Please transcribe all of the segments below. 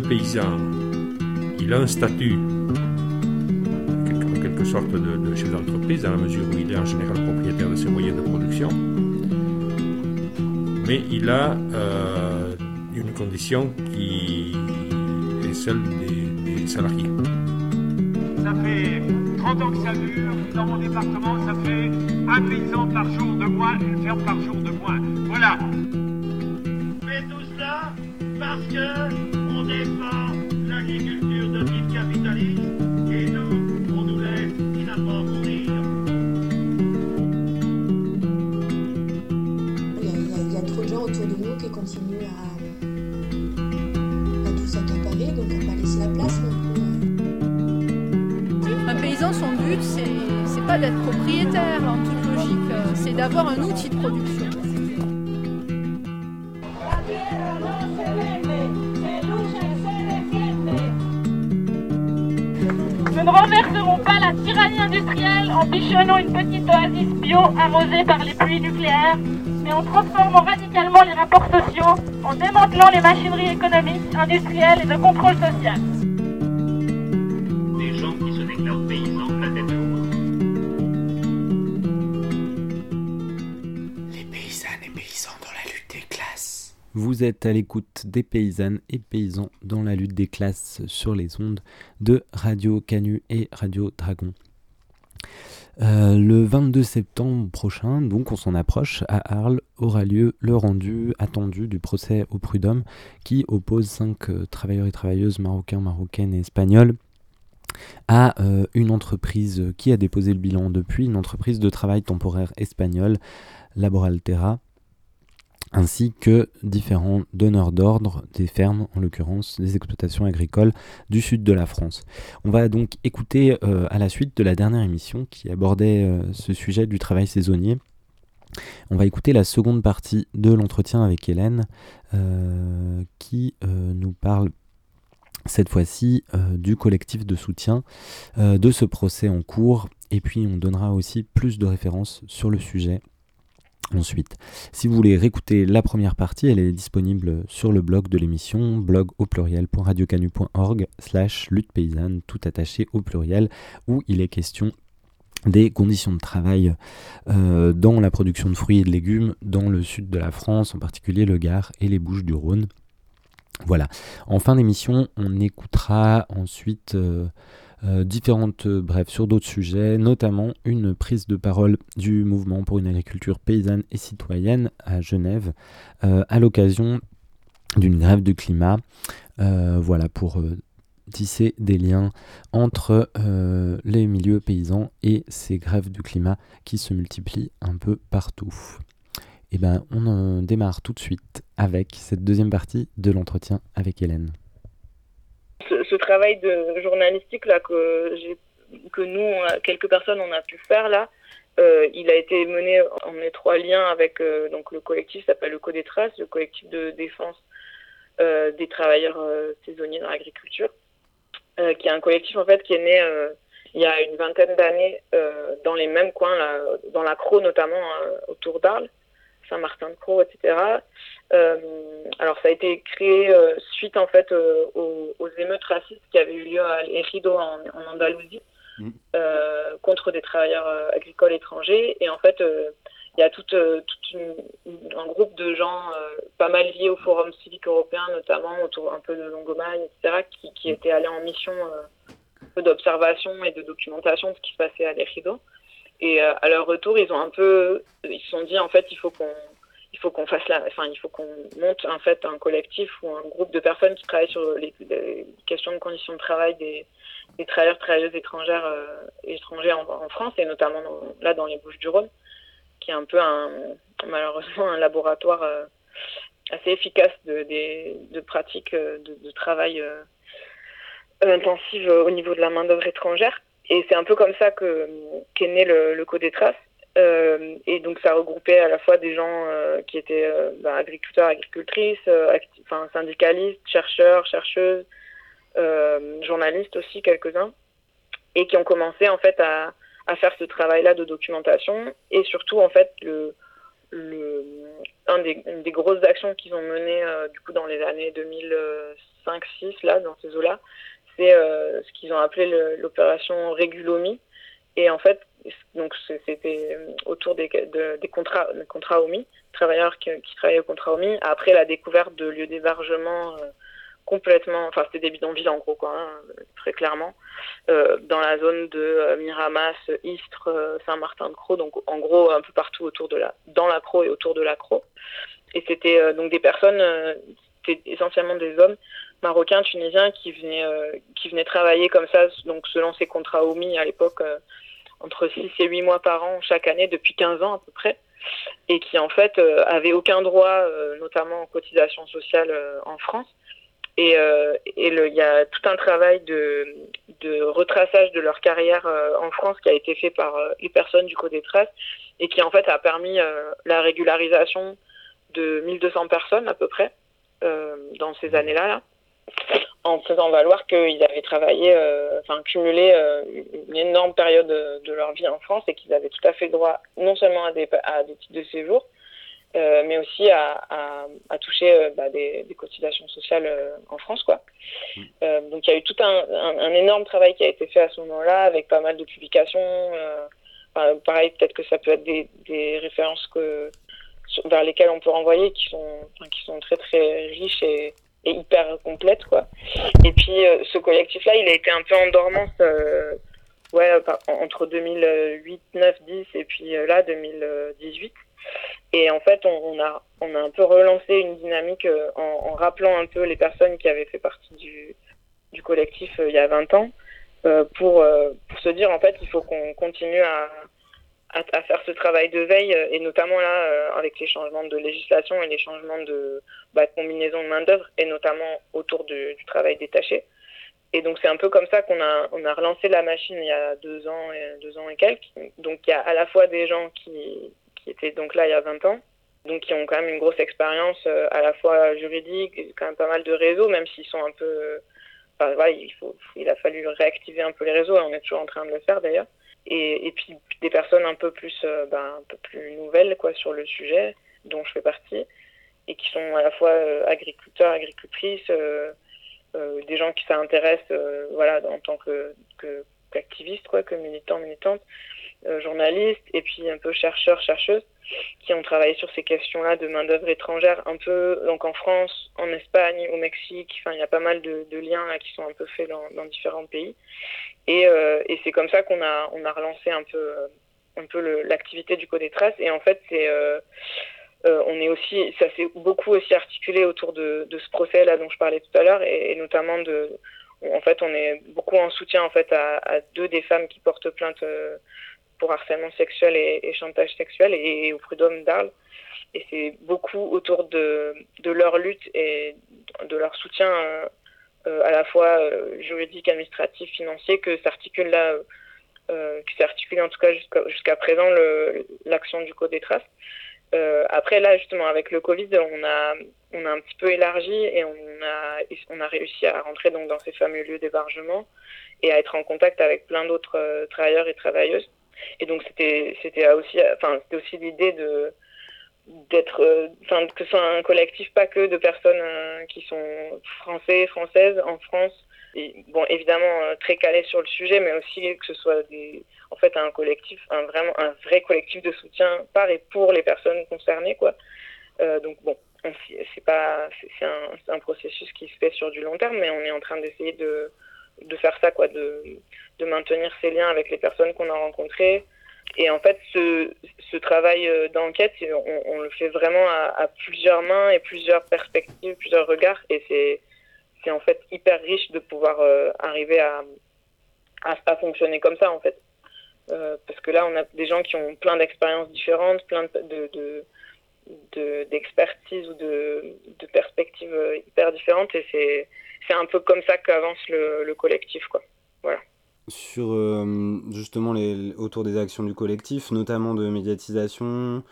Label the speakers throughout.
Speaker 1: le paysan, il a un statut en quelque sorte de, chef d'entreprise, dans la mesure où il est en général propriétaire de ses moyens de production, mais il a euh, une condition qui est celle des, salariés.
Speaker 2: Ça fait 30 ans que ça dure, dans mon département, ça fait un paysan par jour de moins, une ferme par jour de moins. Voilà.
Speaker 3: Mais tout cela parce que
Speaker 4: propriétaire en toute logique, c'est d'avoir un outil de production.
Speaker 5: Nous ne renverserons pas la tyrannie industrielle en bichonnant une petite oasis bio arrosée par les pluies nucléaires, mais en transformant radicalement les rapports sociaux, en démantelant les machineries économiques, industrielles et de contrôle social.
Speaker 6: Vous êtes à l'écoute des paysannes et paysans dans la lutte des classes sur les ondes de Radio Canu et Radio Dragon. Euh, le 22 septembre prochain, donc on s'en approche, à Arles aura lieu le rendu attendu du procès au prud'homme qui oppose cinq euh, travailleurs et travailleuses marocains, marocaines et espagnols à euh, une entreprise qui a déposé le bilan depuis, une entreprise de travail temporaire espagnole, Laboraltera, ainsi que différents donneurs d'ordre des fermes, en l'occurrence des exploitations agricoles du sud de la France. On va donc écouter euh, à la suite de la dernière émission qui abordait euh, ce sujet du travail saisonnier. On va écouter la seconde partie de l'entretien avec Hélène euh, qui nous parle cette fois-ci du collectif de soutien de ce procès en cours et puis on donnera aussi plus de références sur le sujet Ensuite, si vous voulez réécouter la première partie, elle est disponible sur le blog de l'émission, blog au pluriel.radiocanu.org slash lutte paysanne, tout attaché au pluriel, où il est question des conditions de travail euh, dans la production de fruits et de légumes dans le sud de la France, en particulier le Gard et les Bouches du Rhône. Voilà. En fin d'émission, on écoutera ensuite... Euh, euh, différentes, euh, bref, sur d'autres sujets, notamment une prise de parole du mouvement pour une agriculture paysanne et citoyenne à Genève, euh, à l'occasion d'une grève du climat, voilà, pour tisser des liens entre les milieux paysans et ces grèves du climat qui se multiplient un peu partout. Et eh ben, on démarre tout de suite avec cette deuxième partie de l'entretien avec Hélène
Speaker 7: ce, travail de journalistique là que que nous, quelques personnes, on a pu faire là, euh, il a été mené en étroit lien avec euh, donc le collectif s'appelle le Codétrace, le collectif de défense euh, des travailleurs saisonniers dans l'agriculture, qui est un collectif en fait qui est né il y a une vingtaine d'années dans les mêmes coins, là, dans la Croix notamment autour d'Arles. Saint-Martin-de-Croix, etc. Euh, alors ça a été créé euh, suite en fait euh, aux, émeutes racistes qui avaient eu lieu à Ejido en, en Andalousie mmh. contre des travailleurs agricoles étrangers. Et en fait, il y a tout, un groupe de gens pas mal liés au Forum civique européen, notamment autour un peu de Longomagne, etc., qui, qui mmh. étaient allés en mission d'observation et de documentation de ce qui se passait à l'Ejido. Et euh, à leur retour, ils ont un peu, ils se sont dit en fait, il faut qu'on, il faut qu'on fasse la, enfin, il faut qu'on monte en fait un collectif ou un groupe de personnes qui travaillent sur les, questions de conditions de travail des, des travailleurs, travailleuses étrangères, euh, étrangers en, France et notamment là dans les Bouches-du-Rhône, qui est un peu un, malheureusement un laboratoire euh, assez efficace de, de pratiques de, de travail intensive au niveau de la main d'œuvre étrangère. Et c'est un peu comme ça que qu'est né le, Code des traces. Euh, et donc ça regroupait à la fois des gens euh, qui étaient euh, bah, agriculteurs, agricultrices, syndicalistes, chercheurs, chercheuses, journalistes aussi quelques-uns, et qui ont commencé en fait à, faire ce travail-là de documentation. Et surtout en fait le une des grosses actions qu'ils ont menées du coup dans les années 2005-6 là dans ces eaux-là, c'est ce qu'ils ont appelé l'opération Régulomie. Et en fait, donc c'était autour des, contrats, des contrats OMI, travailleurs qui, travaillaient au contrat OMI, après la découverte de lieux d'hébergement complètement, enfin c'était des bidonvilles en gros quoi, hein, très clairement, euh, dans la zone de euh, Miramas, Istres, euh, Saint-Martin-de-Croix, donc en gros un peu partout autour de la, dans la Croix et autour de la Croix. Et c'était donc des personnes, c'était essentiellement des hommes marocains, tunisiens qui venaient, qui venaient travailler comme ça, donc selon ces contrats OMI à l'époque, entre 6 et 8 mois par an chaque année depuis 15 ans à peu près et qui en fait avaient aucun droit, notamment en cotisation sociale en France, et, euh, il y a tout un travail de, de retraçage de leur carrière euh, en France qui a été fait par euh, les personnes du Code des Traces et qui en fait a permis la régularisation de 1200 personnes à peu près dans ces années-là, là, en faisant valoir qu'ils avaient travaillé, enfin cumulé une énorme période de leur vie en France et qu'ils avaient tout à fait droit non seulement à des, à des titres de séjour, euh, mais aussi à, à, à toucher euh, bah, des, des, cotisations sociales euh, en France. Quoi. Mm. donc il y a eu tout un, un, un, énorme travail qui a été fait à ce moment-là, avec pas mal de publications. pareil, peut-être que ça peut être des, des références que, vers lesquelles on peut renvoyer, qui sont, qui sont très très riches et, hyper complètes. Quoi. Et puis ce collectif-là, il a été un peu en dormance. ouais, entre 2008, 9, 10 et puis là 2018. Et en fait, on, a, on a un peu relancé une dynamique euh, en, rappelant un peu les personnes qui avaient fait partie du, du collectif euh, il y a 20 ans euh, pour, pour se dire en fait il faut qu'on continue à, à, faire ce travail de veille et notamment là avec les changements de législation et les changements de, bah, de combinaison de main d'œuvre et notamment autour du, travail détaché. Et donc c'est un peu comme ça qu'on a on a relancé la machine il y a deux ans et deux ans et quelques. Donc il y a à la fois des gens qui qui étaient donc là il y a 20 ans, donc qui ont quand même une grosse expérience euh, à la fois juridique, quand même pas mal de réseaux, même s'ils sont un peu... Il a fallu réactiver un peu les réseaux, et on est toujours en train de le faire d'ailleurs. Et, puis des personnes un peu plus, euh, ben, un peu plus nouvelles quoi, sur le sujet, dont je fais partie, et qui sont à la fois euh, agriculteurs, agricultrices, euh, des gens qui s'intéressent voilà, en tant que, que quoi, que militants, militantes, journalistes et puis un peu chercheurs, chercheuses qui ont travaillé sur ces questions-là de main-d'œuvre étrangère, un peu donc en France, en Espagne, au Mexique. Enfin, il y a pas mal de, liens qui sont un peu faits dans différents pays. Et, euh, et c'est comme ça qu'on a, on a relancé un peu, l'activité du Code des Traces. Et en fait, euh, euh, on est aussi, ça s'est beaucoup aussi articulé autour de, ce procès là dont je parlais tout à l'heure, et, notamment de, en fait, on est beaucoup en soutien en fait à, deux des femmes qui portent plainte pour harcèlement sexuel et, chantage sexuel et, au prud'homme d'Arles. Et c'est beaucoup autour de, de leur lutte et de leur soutien à la fois euh, juridique, administratif, financier que s'articule là, euh, qui s'articule en tout cas jusqu'à présent l'action du Code des traces. Euh, après là justement avec le Covid on a on a un petit peu élargi et on a on a réussi à rentrer donc dans ces fameux lieux d'hébergement et à être en contact avec plein d'autres euh, travailleurs et travailleuses et donc c'était c'était aussi enfin c'était aussi l'idée de d'être euh, que ce soit un collectif pas que de personnes euh, qui sont français françaises en France bon évidemment euh, très calé sur le sujet mais aussi que ce soit en fait un collectif vraiment un vrai collectif de soutien par et pour les personnes concernées quoi donc bon c'est pas c'est un, un processus qui se fait sur du long terme mais on est en train d'essayer de de faire ça, quoi, de, de maintenir ces liens avec les personnes qu'on a rencontrées. Et en fait, ce, travail euh, d'enquête, on, le fait vraiment à, à, plusieurs mains et plusieurs perspectives, plusieurs regards. Et c'est, en fait hyper riche de pouvoir euh, arriver à, à, fonctionner comme ça, en fait. Euh, parce que là, on a des gens qui ont plein d'expériences différentes, plein de, de, de, d'expertise ou de, de perspectives hyper différentes. Et c'est, c'est un peu comme ça qu'avance le, le, collectif, quoi. Voilà.
Speaker 6: Sur euh, justement les, autour des actions du collectif, notamment de médiatisation,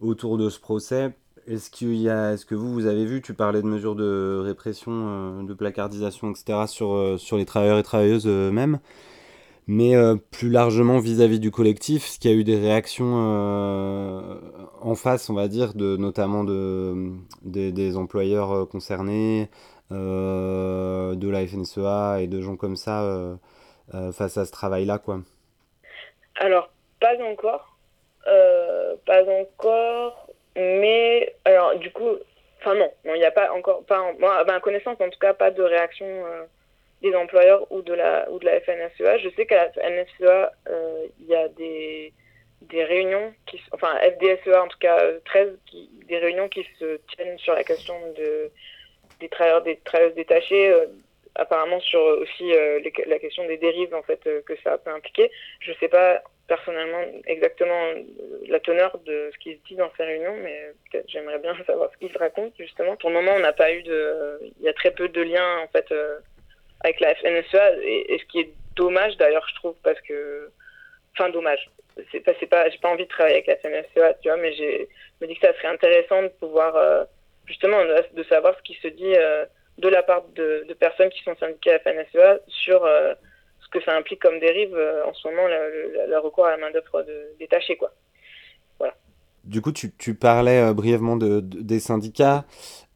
Speaker 6: autour de ce procès, est-ce qu'il y a, est-ce que vous, vous avez vu, tu parlais de mesures de répression, euh, de placardisation, etc. sur, euh, sur les travailleurs et travailleuses eux-mêmes. Mais plus largement vis-à-vis du collectif, ce qui a eu des réactions en face, on va dire, de, notamment de, des employeurs concernés, de la FNSEA et de gens comme ça face à ce travail-là, quoi.
Speaker 7: Alors, pas encore. pas encore. Mais, alors, du coup, enfin non, il n'y a pas encore, pas, moi, à ma connaissance, en tout cas, pas de réaction des employeurs ou de la, ou de la FNSEA. Je sais qu'à la FNSEA, euh, il y a des, des réunions, qui, enfin FDSEA en tout cas 13, qui, des réunions qui se tiennent sur la question de, des travailleurs des travailleuses détachées, euh, apparemment sur aussi euh, la question des dérives en fait que ça peut impliquer. Je ne sais pas personnellement exactement la teneur de ce qui se dit dans ces réunions, mais peut-être j'aimerais bien savoir ce qu'ils se racontent justement. Pour le moment, on n'a pas eu de, il y a très peu de liens en fait avec la FNSEA, et, ce qui est dommage d'ailleurs, je trouve, parce que. Enfin, dommage. C'est pas, pas, j'ai pas envie de travailler avec la FNSEA, tu vois, mais j'ai, me dis que ça serait intéressant de pouvoir, euh, justement, de, savoir ce qui se dit euh, de la part de, personnes qui sont syndiquées à la FNSEA sur euh, ce que ça implique comme dérive en ce moment, le, recours à la main-d'œuvre détachée, quoi.
Speaker 6: Du coup, tu, tu parlais euh, brièvement de, des syndicats.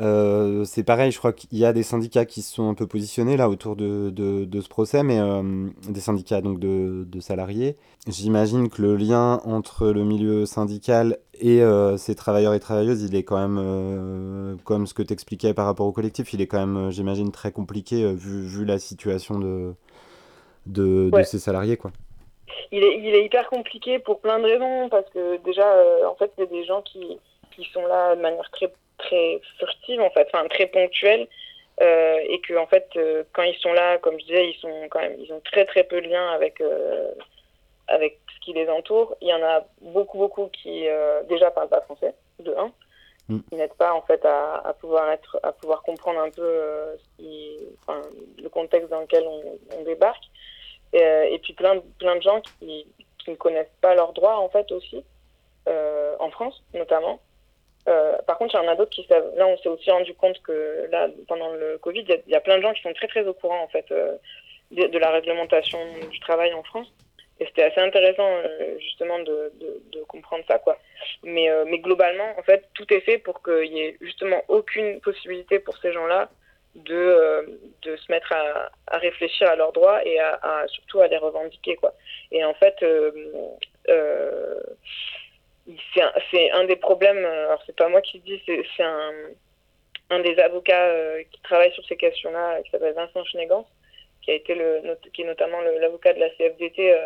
Speaker 6: Euh, c'est pareil, je crois qu'il y a des syndicats qui se sont un peu positionnés là autour de, de, de ce procès, mais euh, des syndicats donc de, de salariés. J'imagine que le lien entre le milieu syndical et ces travailleurs et travailleuses, il est quand même, comme ce que tu expliquais par rapport au collectif, il est quand même, j'imagine, très compliqué vu, vu la situation de, de, de ces salariés. quoi
Speaker 7: il est, il est hyper compliqué pour plein de raisons, parce que déjà, euh, en fait, il y a des gens qui, qui sont là de manière très, très furtive, en fait, enfin, très ponctuelle, euh, et que, en fait, euh, quand ils sont là, comme je disais, ils sont quand même, ils ont très, très peu de lien avec, avec ce qui les entoure. Il y en a beaucoup, beaucoup qui, déjà, parlent pas français, de un, mm. qui n'aident pas, en fait, à, à, pouvoir être, à pouvoir comprendre un peu qui, enfin, le contexte dans lequel on, on débarque. Euh, et puis plein, plein de gens qui, qui ne connaissent pas leurs droits, en fait, aussi, euh, en France, notamment. Euh, par contre, il y en a d'autres qui savent. Là, on s'est aussi rendu compte que là, pendant le Covid, il y, a plein de gens qui sont très très au courant en fait de, de, la réglementation du travail en France. Et c'était assez intéressant justement de, de, de, comprendre ça, quoi. Mais, mais globalement, en fait, tout est fait pour qu'il y ait justement aucune possibilité pour ces gens-là de, euh, de se mettre à, à, réfléchir à leurs droits et à, surtout à les revendiquer. Quoi. Et en fait, euh, euh, c'est un, un, des problèmes, alors c'est pas moi qui le dis, c'est un, un des avocats qui travaille sur ces questions-là, qui s'appelle Vincent Schnegans, qui, a été le, qui est notamment l'avocat de la CFDT.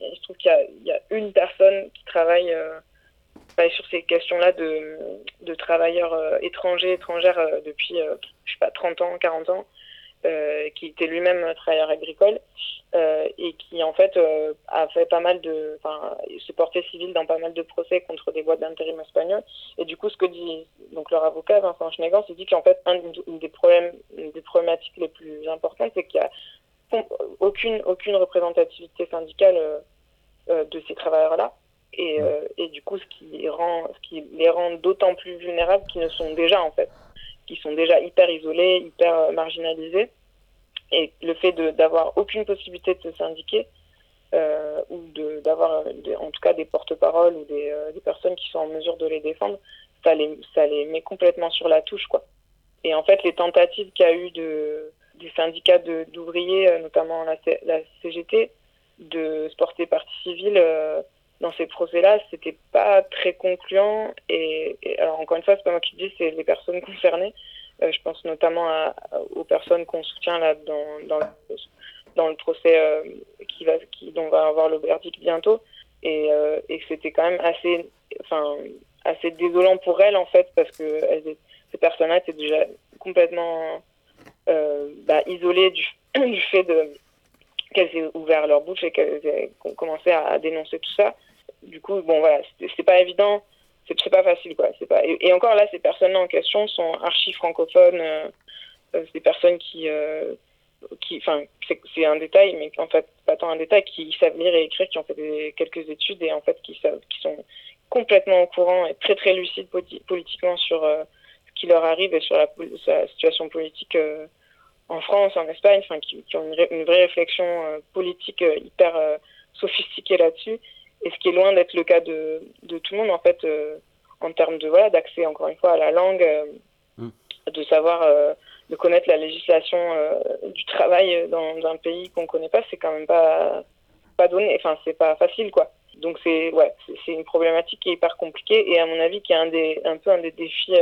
Speaker 7: se trouve qu'il y, y, a une personne qui travaille sur ces questions-là de, travailleurs euh, étrangers, étrangères euh, depuis, euh, je sais pas, 30 ans, 40 ans, qui était lui-même travailleur agricole et qui en fait a fait pas mal de, enfin, se portait civil dans pas mal de procès contre des boîtes d'intérim espagnols. Et du coup, ce que dit donc leur avocat Vincent Schnegan, c'est dit qu'en fait un des problèmes, une des problématiques les plus importantes, c'est qu'il y a aucune aucune représentativité syndicale de ces travailleurs-là. Et, euh, et, du coup, ce qui, les rend, ce qui les rend d'autant plus vulnérables qu'ils ne sont déjà, en fait, qui sont déjà hyper isolés, hyper euh, marginalisés. Et le fait d'avoir aucune possibilité de se syndiquer, euh, ou d'avoir en tout cas des porte-paroles ou des, euh, des, personnes qui sont en mesure de les défendre, ça les, ça les met complètement sur la touche. quoi. Et en fait, les tentatives qu'il y a eu de, des syndicats d'ouvriers, notamment la, la, CGT, de se porter partie civile, dans ces procès-là, c'était pas très concluant. Et, alors encore une fois, c'est pas moi qui le dis, c'est les personnes concernées. Euh, je pense notamment aux personnes qu'on soutient là dans, dans, le, procès euh, qui va, qui, dont on va avoir le verdict bientôt. Et, euh, et c'était quand même assez, enfin, assez désolant pour elles en fait, parce que ces personnes-là étaient déjà complètement bah, isolées du fait de qu'elles aient ouvert leur bouche et qu'elles aient commencé à, dénoncer tout ça. Du coup, bon, voilà, c'est pas évident, c'est pas facile, quoi. Et, encore là, ces personnes-là en question sont archi francophones, euh, euh des personnes qui, euh, enfin, c'est un détail, mais en fait, pas tant un détail, qui savent lire et écrire, qui ont fait quelques études et en fait, qui sont complètement au courant et très très lucides politiquement sur euh, ce qui leur arrive et sur la, situation politique en France, en Espagne, enfin, qui, qui, ont une, une vraie réflexion euh, politique euh, hyper euh, sophistiquée là-dessus, et ce qui est loin d'être le cas de, de, tout le monde, en fait, en termes de voilà, d'accès, encore une fois, à la langue, mm. de savoir, de connaître la législation du travail dans, dans un pays qu'on ne connaît pas, c'est quand même pas, pas donné, enfin, c'est pas facile, quoi. Donc, c'est ouais, c'est une problématique qui est hyper compliquée, et à mon avis, qui est un, des, un peu un des défis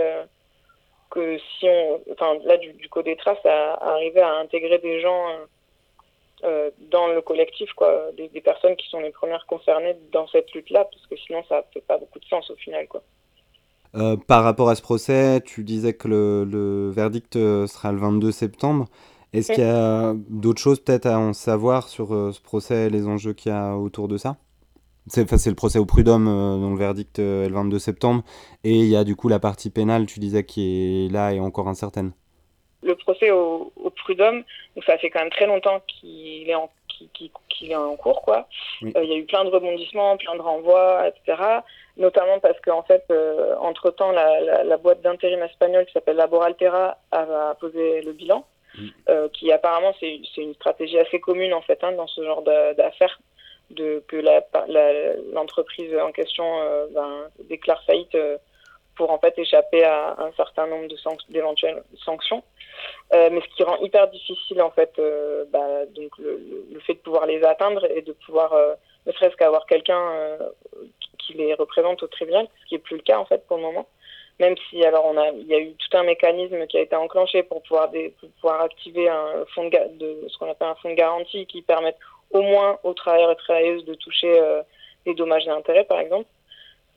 Speaker 7: que si on, enfin là du, du Codetra, ça arriver à intégrer des gens euh, euh, dans le collectif, quoi, des, des, personnes qui sont les premières concernées dans cette lutte-là, parce que sinon ça fait pas beaucoup de sens au final, quoi.
Speaker 6: Euh, par rapport à ce procès, tu disais que le, le verdict sera le 22 septembre. Est-ce qu'il y a d'autres choses peut-être à en savoir sur ce procès et les enjeux qu'il y a autour de ça? C'est le procès au prud'homme euh, dont le verdict euh, est le 22 septembre. Et il y a du coup la partie pénale, tu disais, qui est là et encore incertaine.
Speaker 7: Le procès au, au prud'homme, donc ça fait quand même très longtemps qu'il est en qu'il qu est en cours quoi. Oui. Euh, il y a eu plein de rebondissements, plein de renvois, etc. Notamment parce qu'en fait, euh, entre temps, la, la, la boîte d'intérim espagnole qui s'appelle Laboraltera a, a posé le bilan, oui. euh, qui apparemment c'est une stratégie assez commune en fait hein, dans ce genre d'affaires de que l'entreprise en question euh, ben, déclare faillite euh, pour en fait échapper à un certain nombre de d'éventuelles sanctions. Euh, mais ce qui rend hyper difficile en fait bah, donc le, fait de pouvoir les atteindre et de pouvoir ne serait-ce qu'avoir quelqu'un qui les représente au tribunal, ce qui est plus le cas en fait pour le moment. Même si alors on a il y a eu tout un mécanisme qui a été enclenché pour pouvoir pour pouvoir activer un fonds de, ce qu'on appelle un fonds de garantie qui permette au moins aux travailleurs et travailleuses de toucher euh, les dommages et intérêts, par exemple.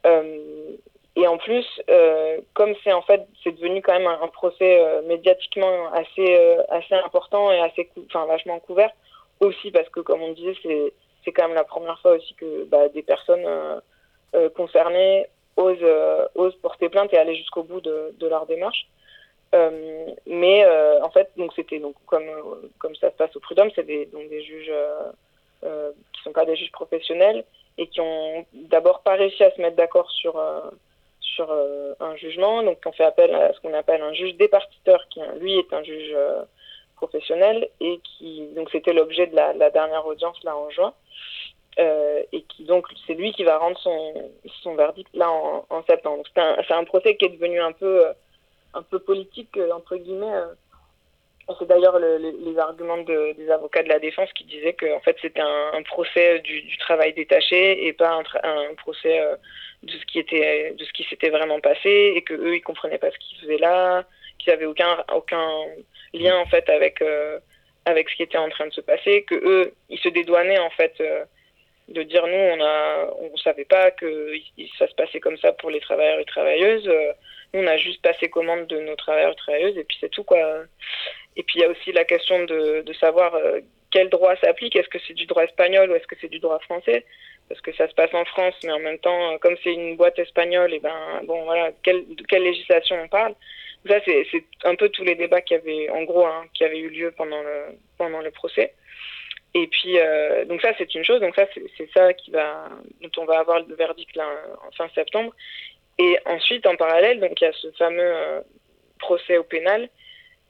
Speaker 7: Euh, et en plus, euh, comme c'est en fait, c'est devenu quand même un, procès euh, médiatiquement assez euh, assez important et assez, enfin vachement couvert, aussi parce que comme on disait, c'est quand même la première fois aussi que bah, des personnes euh, concernées osent osent porter plainte et aller jusqu'au bout de, leur démarche. Euh, mais euh, en fait, donc c'était donc comme comme ça se passe au prud'homme, c'est des donc des juges euh, euh, qui sont pas des juges professionnels et qui ont d'abord pas réussi à se mettre d'accord sur sur un jugement, donc on fait appel à ce qu'on appelle un juge départiteur qui lui est un juge professionnel et qui donc c'était l'objet de la, dernière audience là en juin. Euh, et qui donc c'est lui qui va rendre son, son verdict là en, septembre. C'est un, un procès qui est devenu un peu euh, un peu politique, euh, entre guillemets. C'est d'ailleurs le, le, les arguments de, des avocats de la défense qui disaient que en fait c'était un, un, procès du, du, travail détaché et pas un, un procès euh, de ce qui était de ce qui s'était vraiment passé et que eux ils comprenaient pas ce qu'ils faisaient là, qu'ils avaient aucun aucun lien en fait avec euh, avec ce qui était en train de se passer, que eux ils se dédouanaient en fait euh, de dire nous on a on savait pas que ça se passait comme ça pour les travailleurs et travailleuses on a juste passé commande de nos travailleurs et travailleuses et puis c'est tout quoi. Et puis il y a aussi la question de, de savoir euh, quel droit s'applique. Est-ce que c'est du droit espagnol ou est-ce que c'est du droit français? Parce que ça se passe en France, mais en même temps, euh, comme c'est une boîte espagnole, et ben bon voilà, quelle, de quelle législation on parle? Ça c'est un peu tous les débats qui avaient, en gros, hein, qui avaient eu lieu pendant le pendant le procès. Et puis euh, donc ça c'est une chose. Donc ça c'est ça qui va dont on va avoir le verdict là en fin septembre. Et ensuite, en parallèle, donc il y a ce fameux euh, procès au pénal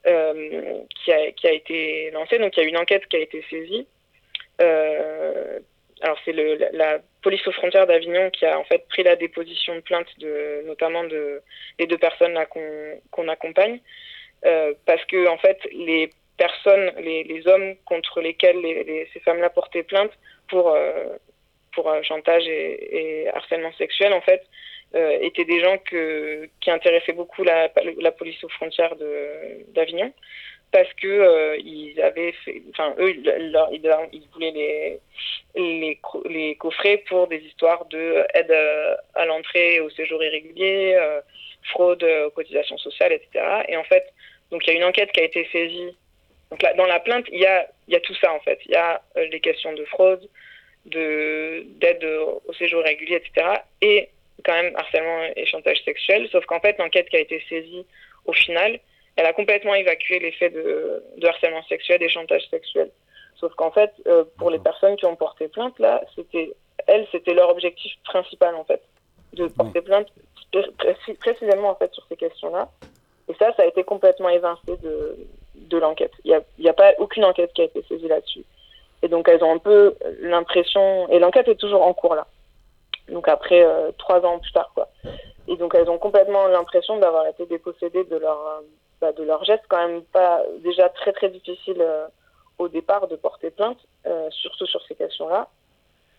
Speaker 7: euh, qui, a, été lancé. Donc il y a une enquête qui a été saisie. Euh, alors c'est la, la police aux frontières d'Avignon qui a en fait pris la déposition de plainte de notamment de des deux personnes qu'on qu accompagne parce que en fait les personnes les, hommes contre lesquels les, les, ces femmes là portaient plainte pour pour chantage et, et harcèlement sexuel en fait euh, étaient des gens qui intéressaient beaucoup la, police aux frontières d'Avignon parce que euh, ils avaient enfin eux ils, voulaient les, les les coffrer pour des histoires de aide à l'entrée au séjour irrégulier, euh, fraude aux cotisations sociales, etc. Et en fait, donc il y a une enquête qui a été saisie. Donc là, dans la plainte, il y a il y a tout ça en fait. Il y a euh, les questions de fraude, de d'aide au séjour irrégulier, etc. Et quand même harcèlement et chantage sexuel, sauf qu'en fait, l'enquête qui a été saisie au final, elle a complètement évacué les faits de, de harcèlement sexuel et chantage sexuel. Sauf qu'en fait, euh, pour les personnes qui ont porté plainte, là, c'était, elles, c'était leur objectif principal, en fait, de porter plainte précisément, en fait, sur ces questions-là. Et ça, ça a été complètement évincé de, de l'enquête. Il n'y a, y a pas aucune enquête qui a été saisie là-dessus. Et donc elles ont un peu l'impression, et l'enquête est toujours en cours là. Donc après euh, trois ans plus tard quoi. Et donc elles ont complètement l'impression d'avoir été dépossédées de leur euh, bah, de leur geste quand même pas déjà très très difficile euh, au départ de porter plainte, surtout sur ces questions-là,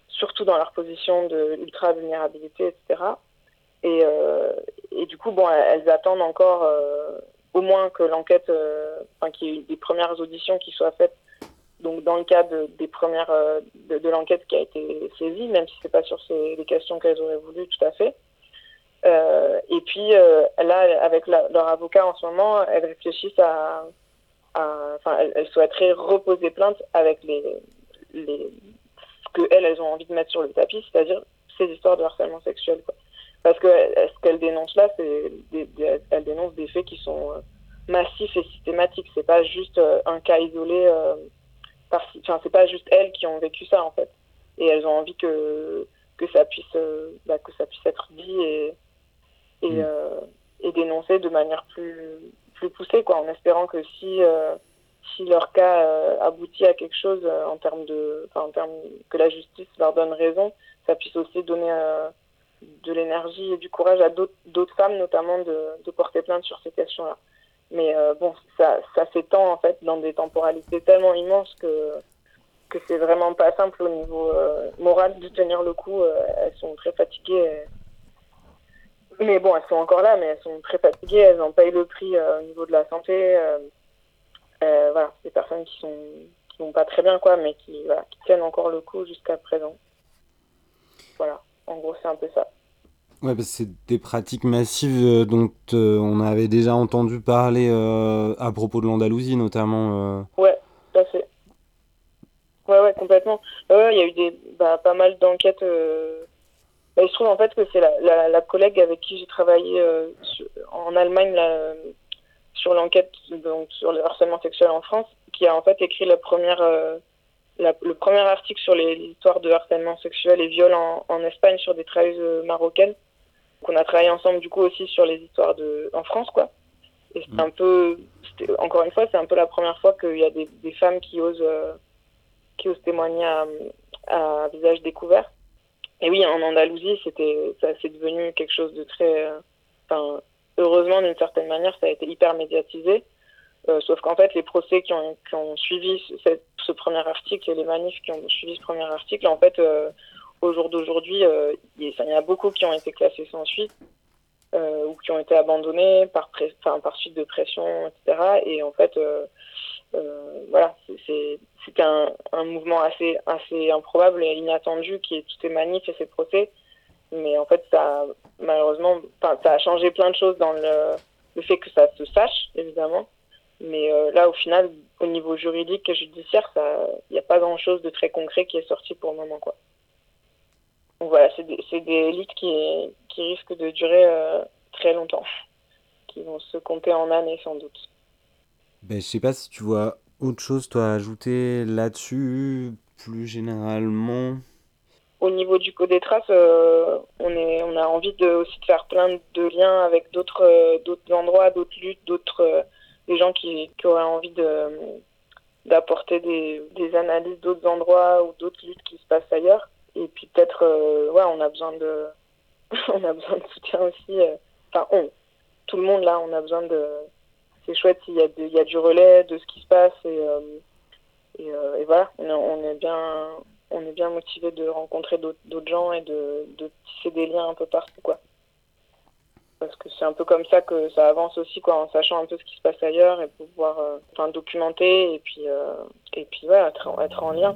Speaker 7: surtout dans leur position de ultra vulnérabilité etc. Et, et du coup bon elles, attendent encore au moins que l'enquête, enfin qu'il y ait des premières auditions qui soient faites donc dans le cadre des premières euh, de, l'enquête qui a été saisie, même si c'est pas sur ces, les questions qu'elles auraient voulu tout à fait. Euh, et puis euh, là, avec leur avocat en ce moment, elles réfléchissent à, enfin, elles, souhaiteraient reposer plainte avec les, les ce que elles, elles ont envie de mettre sur le tapis, c'est-à-dire ces histoires de harcèlement sexuel. Quoi. Parce que ce qu'elles dénoncent là, c'est elles dénoncent des faits qui sont massifs et systématiques. C'est pas juste un cas isolé enfin c'est pas juste elles qui ont vécu ça en fait et elles ont envie que que ça puisse euh, bah, que ça puisse être dit et et, mm. euh, et dénoncé de manière plus plus poussée quoi en espérant que si euh, si leur cas aboutit à quelque chose en termes de en termes que la justice leur donne raison ça puisse aussi donner de l'énergie et du courage à d'autres femmes notamment de, de porter plainte sur ces questions là mais euh, bon, ça, ça s'étend en fait dans des temporalités tellement immenses que, que c'est vraiment pas simple au niveau euh, moral de tenir le coup. Euh, elles sont très fatiguées. Mais bon, elles sont encore là, mais elles sont très fatiguées. Elles en payent le prix au niveau de la santé. voilà, des personnes qui sont qui vont pas très bien, quoi, mais qui, tiennent encore le coup jusqu'à présent. Voilà, en gros, c'est un peu ça.
Speaker 6: Ouais, parce que c'est des pratiques massives euh, dont euh, on avait déjà entendu parler euh, à propos de l'Andalousie, notamment.
Speaker 7: Ouais, tout à fait. Ouais, ouais, complètement. Il y a eu des, bah, pas mal d'enquêtes. Bah, il se trouve en fait que c'est la, la, collègue avec qui j'ai travaillé en Allemagne sur l'enquête donc sur le harcèlement sexuel en France, qui a en fait écrit la première le premier article sur les de harcèlement sexuel et viol en, en Espagne sur des travailleuses marocaines qu'on a travaillé ensemble du coup aussi sur les histoires de en France quoi. Et c'est mm. un peu, encore une fois, c'est un peu la première fois qu'il y a des, des femmes qui osent, euh, qui osent témoigner à, à, visage découvert. Et oui, en Andalousie, c'était, ça c'est devenu quelque chose de très, euh, enfin, heureusement d'une certaine manière, ça a été hyper médiatisé. Euh, sauf qu'en fait, les procès qui ont, qui ont suivi ce, ce, premier article et les manifs qui ont suivi ce premier article, en fait, euh, au jour d'aujourd'hui, euh, il y, a beaucoup qui ont été classés sans suite euh, ou qui ont été abandonnés par, suite de pression, etc. Et en fait, euh, voilà, c'était un, mouvement assez, assez improbable et inattendu qui est tous ces manifs et ces procès. Mais en fait, ça, malheureusement, ça a changé plein de choses dans le, le fait que ça se sache, évidemment. Mais là, au final, au niveau juridique et judiciaire, il n'y a pas grand-chose de très concret qui est sorti pour le moment, quoi. Donc voilà, c'est des, des élites qui, qui risquent de durer euh, très longtemps, qui vont se compter en années sans doute.
Speaker 6: Ben, je sais pas si tu vois autre chose, toi, à ajouter là-dessus, plus généralement.
Speaker 7: Au niveau du code des traces, euh, on, est, on a envie de, aussi de faire plein de liens avec d'autres euh, d'autres endroits, d'autres luttes, d'autres des gens qui, qui, auraient envie de d'apporter des, des analyses d'autres endroits ou d'autres luttes qui se passent ailleurs. Et puis peut-être, euh, ouais, on a besoin de, on a besoin de soutien aussi. Euh, enfin, on, tout le monde là, on a besoin de. C'est chouette s'il y a, il y a du relais de ce qui se passe et, euh, et, voilà, on est, bien, on est bien motivé de rencontrer d'autres gens et de, tisser des liens un peu partout, quoi. Parce que c'est un peu comme ça que ça avance aussi, quoi, en sachant un peu ce qui se passe ailleurs et pouvoir, enfin, documenter et puis, et puis, ouais, être en lien.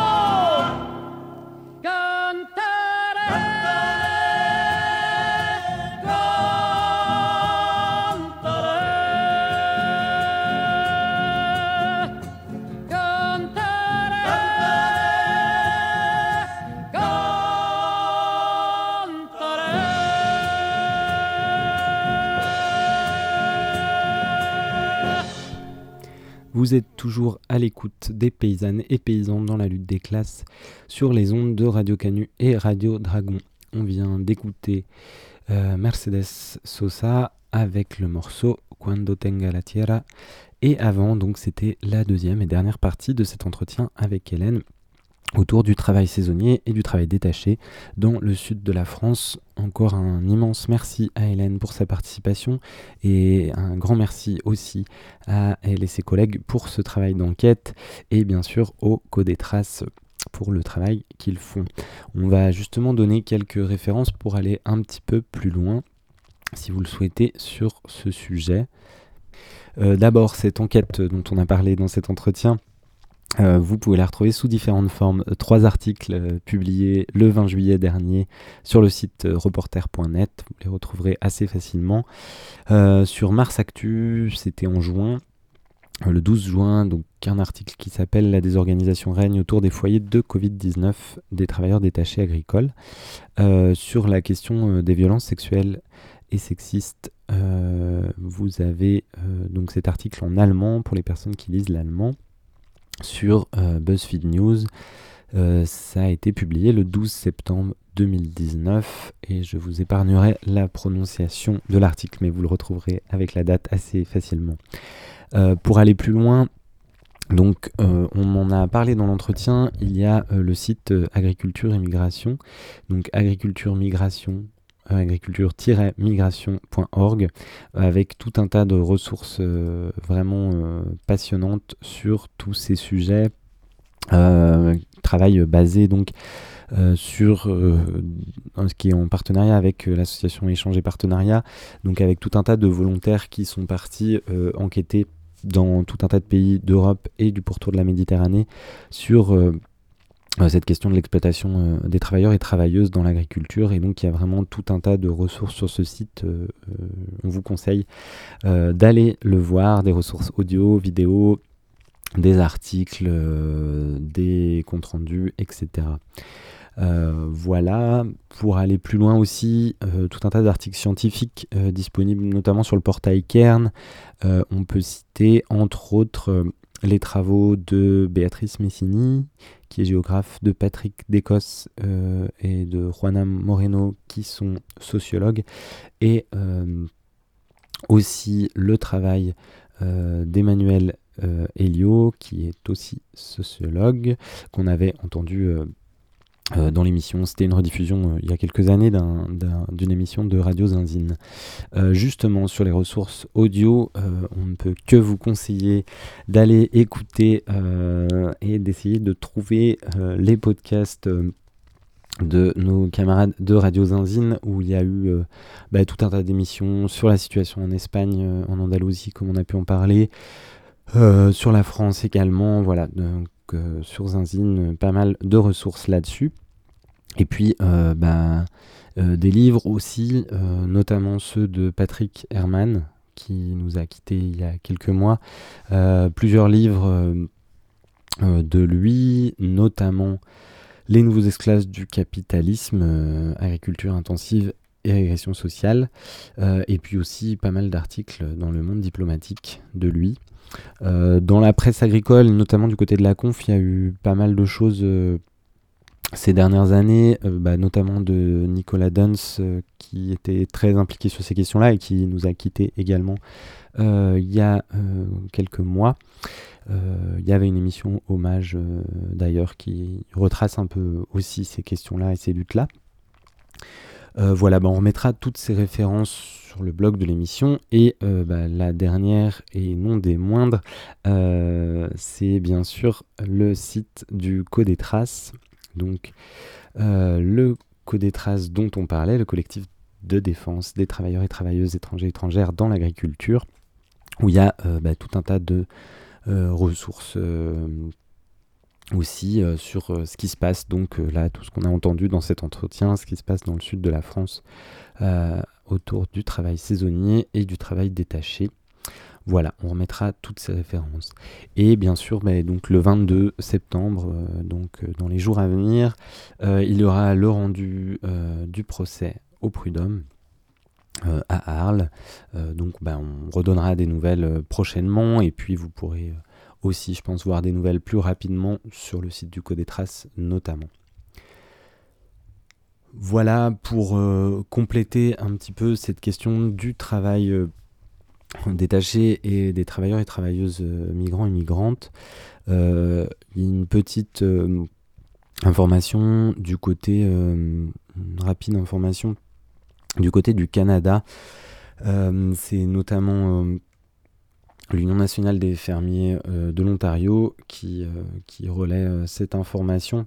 Speaker 6: Vous êtes toujours à l'écoute des paysannes et paysans dans la lutte des classes sur les ondes de Radio Canu et Radio Dragon. On vient d'écouter euh, Mercedes Sosa avec le morceau Cuando tenga la tierra. Et avant, donc, c'était la deuxième et dernière partie de cet entretien avec Hélène autour du travail saisonnier et du travail détaché dans le sud de la France. Encore un immense merci à Hélène pour sa participation et un grand merci aussi à elle et ses collègues pour ce travail d'enquête et bien sûr au Codétrace pour le travail qu'ils font. On va justement donner quelques références pour aller un petit peu plus loin si vous le souhaitez sur ce sujet. Euh, D'abord, cette enquête dont on a parlé dans cet entretien, euh, vous pouvez la retrouver sous différentes formes. Euh, trois articles euh, publiés le 20 juillet dernier sur le site reporter.net. Vous les retrouverez assez facilement. Sur Mars Actu, c'était en juin. Le 12 juin, donc un article qui s'appelle La désorganisation règne autour des foyers de Covid-19 des travailleurs détachés agricoles sur la question des violences sexuelles et sexistes. vous avez donc cet article en allemand pour les personnes qui lisent l'allemand sur euh, BuzzFeed News. Euh, ça a été publié le 12 septembre 2019 et je vous épargnerai la prononciation de l'article, mais vous le retrouverez avec la date assez facilement. Euh, pour aller plus loin, donc on en a parlé dans l'entretien, il y a le site Agriculture et Migration, donc Agriculture Migration agriculture-migration.org avec tout un tas de ressources vraiment passionnantes sur tous ces sujets. travail basé donc sur ce qui est en partenariat avec l'association Échange et Partenariat, donc avec tout un tas de volontaires qui sont partis enquêter dans tout un tas de pays d'Europe et du pourtour de la Méditerranée sur euh, euh, cette question de l'exploitation euh, des travailleurs et travailleuses dans l'agriculture. Et donc il y a vraiment tout un tas de ressources sur ce site. on vous conseille d'aller le voir, des ressources audio, vidéo, des articles, des comptes rendus, etc. Euh, voilà, pour aller plus loin aussi, euh, tout un tas d'articles scientifiques euh, disponibles notamment sur le portail Kern. on peut citer entre autres les travaux de Béatrice Messini, qui est géographe, de Patrick Descos et de Juana Moreno, qui sont sociologues, et aussi le travail d'Emmanuel Helio, qui est aussi sociologue, qu'on avait entendu euh, dans l'émission. C'était une rediffusion euh, il y a quelques années d'une émission de Radio Zinzine. Euh, justement, sur les ressources audio, on ne peut que vous conseiller d'aller écouter et d'essayer de trouver les podcasts de nos camarades de Radio Zinzine où il y a eu bah, tout un tas d'émissions sur la situation en Espagne, en Andalousie, comme on a pu en parler, sur la France également, voilà. Donc, sur Zinzine, pas mal de ressources là-dessus. Et puis, euh, bah, euh, des livres aussi, euh, notamment ceux de Patrick Herman, qui nous a quittés il y a quelques mois. plusieurs livres de lui, notamment Les nouveaux esclaves du capitalisme, agriculture intensive et régression sociale, et puis aussi pas mal d'articles dans le monde diplomatique de lui. Dans la presse agricole, notamment du côté de la conf, il y a eu pas mal de choses ces dernières années, euh, bah, notamment de Nicolas Duns, euh, qui était très impliqué sur ces questions-là et qui nous a quittés également euh, il y a quelques mois. Il y avait une émission hommage d'ailleurs qui retrace un peu aussi ces questions-là et ces luttes-là. Voilà, bah, on remettra toutes ces références sur le blog de l'émission. Et bah, la dernière et non des moindres, c'est bien sûr le site du Code Traces donc, euh, le Codétras dont on parlait, le collectif de défense des travailleurs et travailleuses étrangers et étrangères dans l'agriculture, où il y a euh, bah, tout un tas de euh, ressources aussi sur ce qui se passe, donc là, tout ce qu'on a entendu dans cet entretien, ce qui se passe dans le sud de la France autour du travail saisonnier et du travail détaché. Voilà, on remettra toutes ces références. Et bien sûr, bah, donc le 22 septembre, euh, donc euh, dans les jours à venir, euh, il y aura le rendu du procès au prud'homme. à Arles. donc bah, on redonnera des nouvelles prochainement et puis vous pourrez aussi, je pense, voir des nouvelles plus rapidement sur le site du Code des Traces notamment. Voilà pour compléter un petit peu cette question du travail détachés et des travailleurs et travailleuses euh, migrants et migrantes. Euh, une petite euh, information du côté, rapide information du côté du Canada. C'est notamment l'Union nationale des fermiers de l'Ontario qui, qui relaie cette information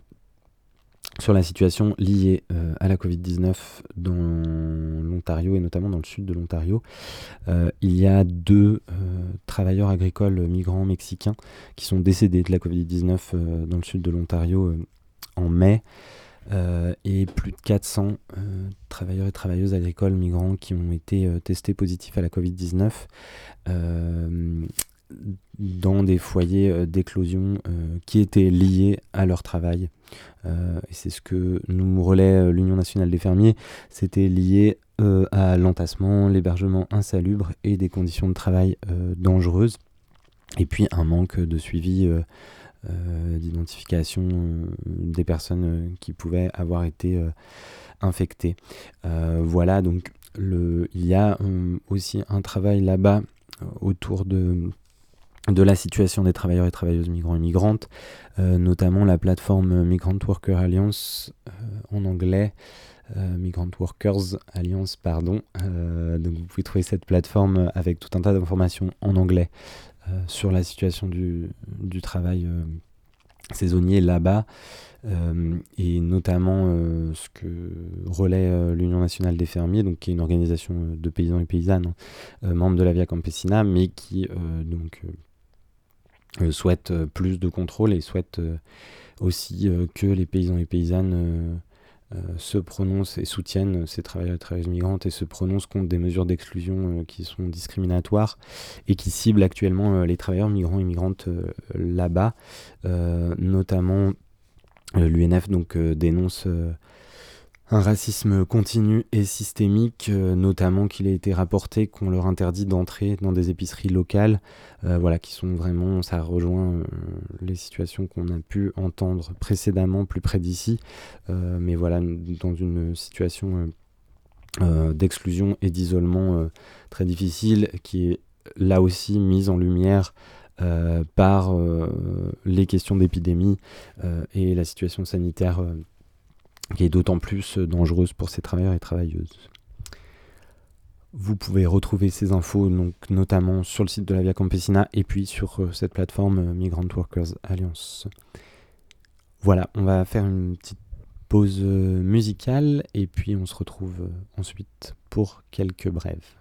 Speaker 6: sur la situation liée euh, à la Covid-19 dans l'Ontario et notamment dans le sud de l'Ontario. Euh, il y a deux euh, travailleurs agricoles migrants mexicains qui sont décédés de la Covid-19 dans le sud de l'Ontario en mai. Et plus de 400 travailleurs et travailleuses agricoles migrants qui ont été testés positifs à la Covid-19 dans des foyers d'éclosion qui étaient liés à leur travail. Euh, c'est ce que nous relaie euh, l'Union nationale des fermiers, c'était lié euh, à l'entassement, l'hébergement insalubre et des conditions de travail dangereuses. Et puis un manque de suivi, d'identification des personnes qui pouvaient avoir été infectées. voilà, donc il y a aussi un travail là-bas autour de la situation des travailleurs et travailleuses migrants et migrantes, euh, notamment la plateforme Migrant Worker Alliance euh, en anglais, Migrant Workers Alliance, pardon. donc vous pouvez trouver cette plateforme avec tout un tas d'informations en anglais sur la situation du, travail saisonnier là-bas. Euh, et notamment euh, ce que relaie euh, l'Union nationale des fermiers, donc qui est une organisation de paysans et paysannes, hein, membre de la Via Campesina, mais qui donc souhaite plus de contrôle et souhaite aussi que les paysans et paysannes se prononcent et soutiennent ces travailleurs et travailleuses migrantes et se prononcent contre des mesures d'exclusion qui sont discriminatoires et qui ciblent actuellement les travailleurs migrants et migrantes là-bas, notamment euh, L'UNF donc euh, dénonce euh, un racisme continu et systémique, notamment qu'il a été rapporté qu'on leur interdit d'entrer dans des épiceries locales, voilà, qui sont vraiment, ça rejoint les situations qu'on a pu entendre précédemment, plus près d'ici, mais voilà, dans une situation d'exclusion et d'isolement très difficile, qui est là aussi mise en lumière euh, par euh, les questions d'épidémie euh, et la situation sanitaire qui est d'autant plus dangereuse pour ces travailleurs et travailleuses. Vous pouvez retrouver ces infos donc, notamment sur le site de la Via Campesina et puis sur cette plateforme Migrant Workers Alliance. Voilà, on va faire une petite pause musicale et puis on se retrouve ensuite pour quelques brèves.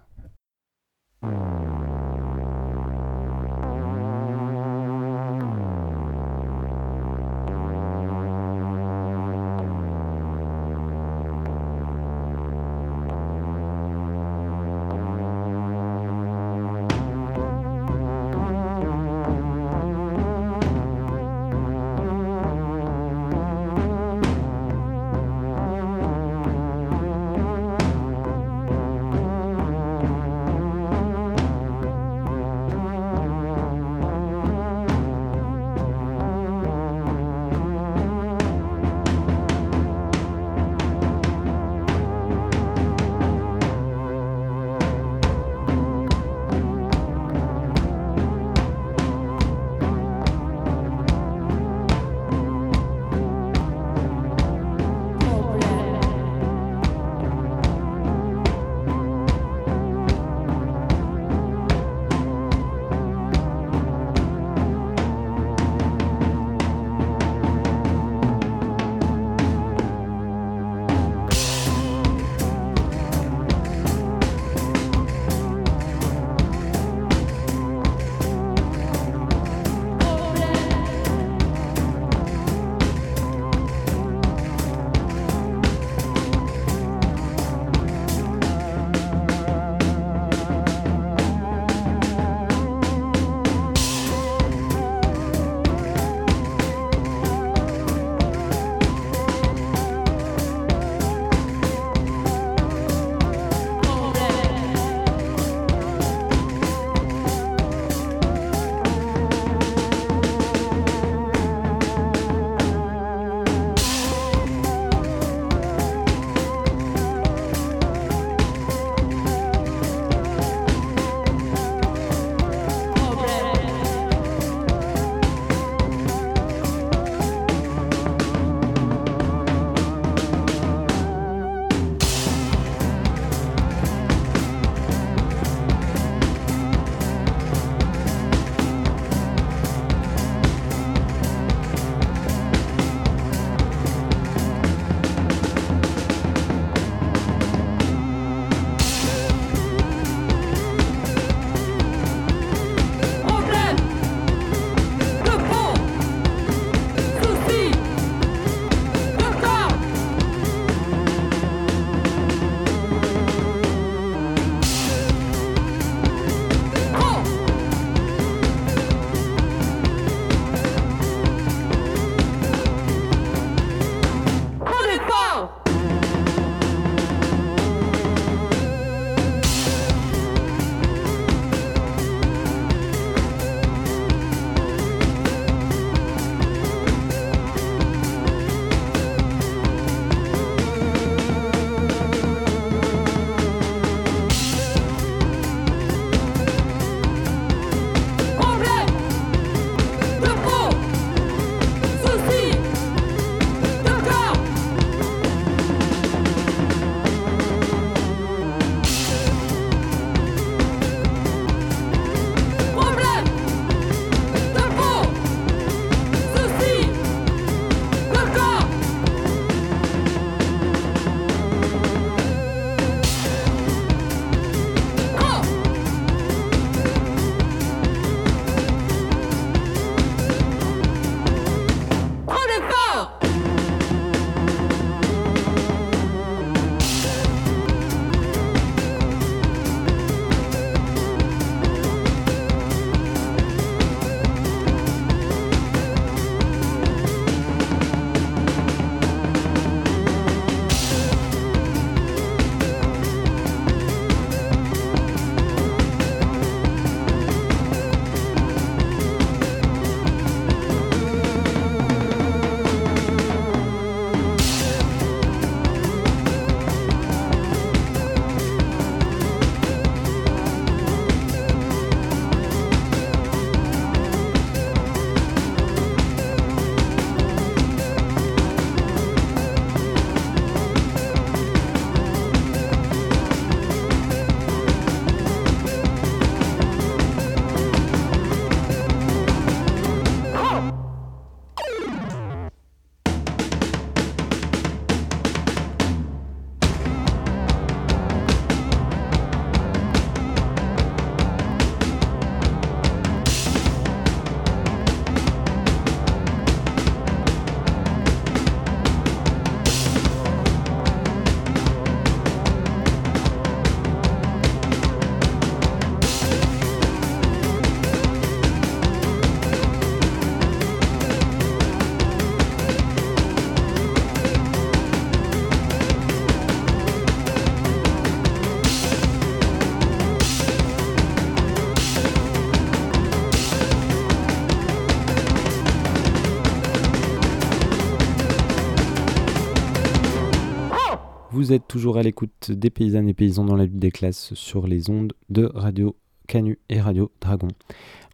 Speaker 6: Toujours à l'écoute des paysannes et paysans dans la lutte des classes sur les ondes de Radio Canu et Radio Dragon.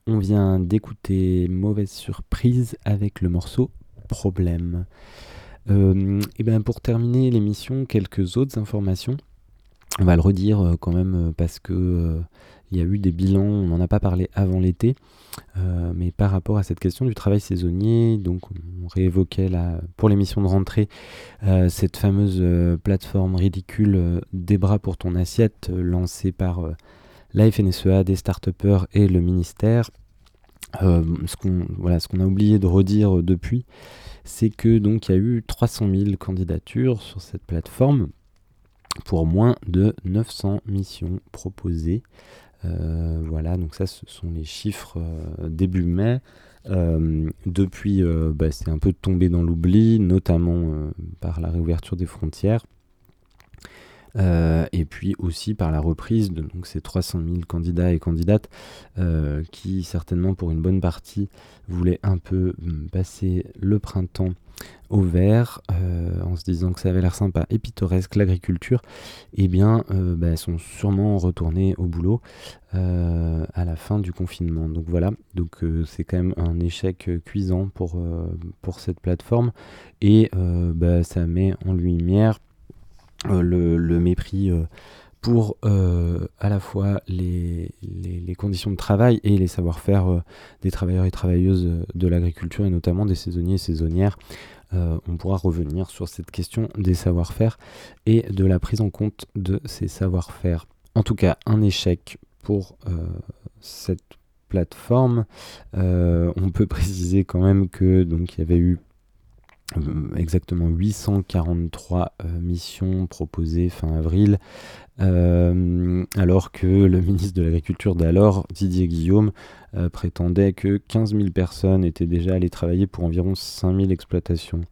Speaker 6: On vient d'écouter Mauvaise Surprise avec le morceau Problème. Euh, et bien pour terminer l'émission, quelques autres informations. On va le redire euh, quand même euh, parce que il y a eu des bilans, on n'en a pas parlé avant l'été, euh, mais par rapport à cette question du travail saisonnier, donc on réévoquait là, pour l'émission de rentrée euh, cette fameuse euh, plateforme ridicule Des bras pour ton assiette lancée par la FNSEA, des start et le ministère. Ce qu'on voilà, a oublié de redire depuis, c'est que donc il y a eu 300 000 candidatures sur cette plateforme pour moins de 900 missions proposées. Euh, voilà, donc ça, ce sont les chiffres euh, début mai. Euh, depuis, bah, c'est un peu tombé dans l'oubli, notamment par la réouverture des frontières. Et puis aussi par la reprise de ces 300 000 candidats et candidates qui certainement pour une bonne partie voulaient un peu mm, passer le printemps au vert euh, en se disant que ça avait l'air sympa et pittoresque l'agriculture eh bien euh, bah, sont sûrement retournés au boulot euh, à la fin du confinement donc voilà donc euh, c'est quand même un échec cuisant pour, pour cette plateforme et bah, ça met en lumière le, mépris pour à la fois les, conditions de travail et les savoir-faire des travailleurs et travailleuses de l'agriculture et notamment des saisonniers et saisonnières. Euh, on pourra revenir sur cette question des savoir-faire et de la prise en compte de ces savoir-faire. En tout cas, un échec pour euh, cette plateforme. Euh, on peut préciser quand même que donc il y avait eu exactement 843 euh, missions proposées fin avril, euh, alors que le ministre de l'Agriculture d'alors, Didier Guillaume, euh, prétendait que 15 000 personnes étaient déjà allées travailler pour environ 5 000 exploitations.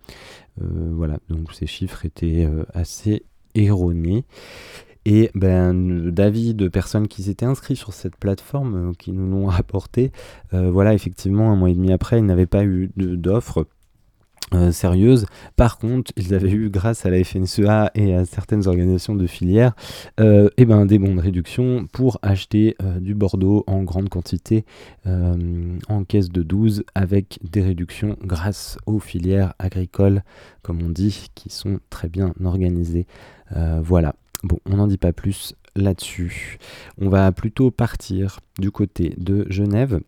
Speaker 6: Euh, voilà, donc ces chiffres étaient euh, assez erronés. Et ben, d'avis de personnes qui s'étaient inscrites sur cette plateforme, euh, qui nous l'ont rapporté, euh, voilà, effectivement, un mois et demi après, ils n'avaient pas eu d'offres euh, sérieuses. Par contre, ils avaient eu, grâce à la FNSEA et à certaines organisations de filière, euh, eh ben, des bons de réduction pour acheter euh, du Bordeaux en grande quantité en caisse de 12 avec des réductions grâce aux filières agricoles, comme on dit, qui sont très bien organisées. Voilà. Bon, on n'en dit pas plus là-dessus. On va plutôt partir du côté de Genève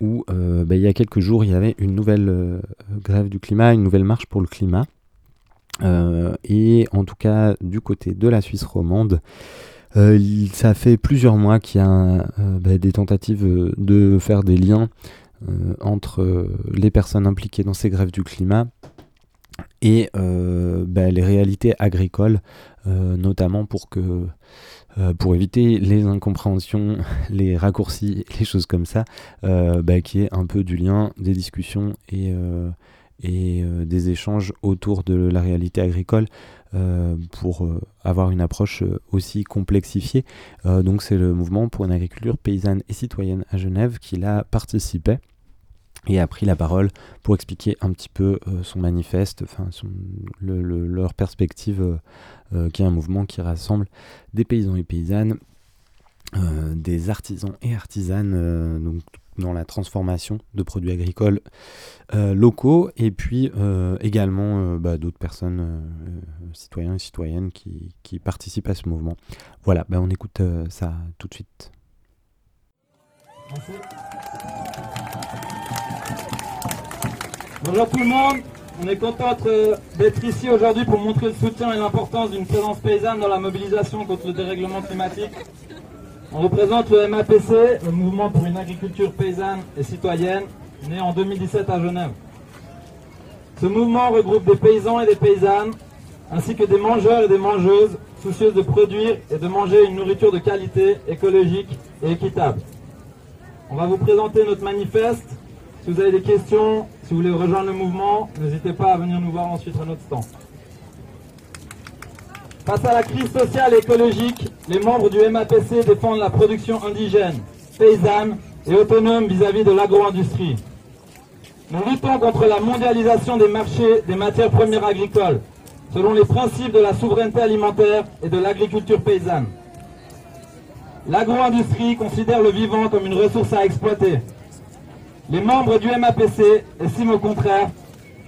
Speaker 6: où euh, bah, il y a quelques jours il y avait une nouvelle euh, grève du climat, une nouvelle marche pour le climat. Euh, et en tout cas du côté de la Suisse romande, ça fait plusieurs mois qu'il y a bah, des tentatives de faire des liens entre les personnes impliquées dans ces grèves du climat et bah, les réalités agricoles, notamment pour que euh, pour éviter les incompréhensions, les raccourcis, les choses comme ça, euh, bah, qu'il y ait un peu du lien, des discussions et, euh, des échanges autour de la réalité agricole pour avoir une approche aussi complexifiée. Donc c'est le mouvement pour une agriculture paysanne et citoyenne à Genève qui l'a participé et a pris la parole pour expliquer un petit peu euh, son manifeste, enfin leur perspective, euh, euh, qui est un mouvement qui rassemble des paysans et paysannes, des artisans et artisanes donc, dans la transformation de produits agricoles locaux, et puis également bah, d'autres personnes, citoyens et citoyennes, qui, participent à ce mouvement. Voilà, bah, on écoute ça tout de suite.
Speaker 8: Bonjour tout le monde, on est content d'être- d'être ici aujourd'hui pour montrer le soutien et l'importance d'une présence paysanne dans la mobilisation contre le dérèglement climatique. On représente le MAPC, le mouvement pour une agriculture paysanne et citoyenne, né en 2017 à Genève. Ce mouvement regroupe des paysans et des paysannes, ainsi que des mangeurs et des mangeuses, soucieuses de produire et de manger une nourriture de qualité, écologique et équitable. On va vous présenter notre manifeste. Si vous avez des questions, si vous voulez rejoindre le mouvement, n'hésitez pas à venir nous voir ensuite à notre stand. Face à la crise sociale et écologique, les membres du MAPC défendent la production indigène, paysanne et autonome vis-à-vis de l'agro-industrie. Nous luttons contre la mondialisation des marchés des matières premières agricoles, selon les principes de la souveraineté alimentaire et de l'agriculture paysanne. L'agro-industrie considère le vivant comme une ressource à exploiter. Les membres du MAPC estiment au contraire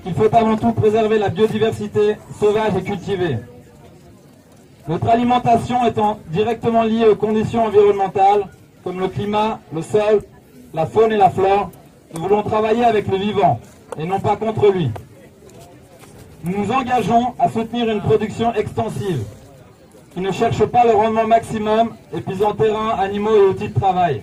Speaker 8: qu'il faut avant tout préserver la biodiversité sauvage et cultivée. Notre alimentation étant directement liée aux conditions environnementales, comme le climat, le sol, la faune et la flore, nous voulons travailler avec le vivant et non pas contre lui. Nous nous engageons à soutenir une production extensive qui ne cherche pas le rendement maximum, épuisant terrain, animaux et outils de travail.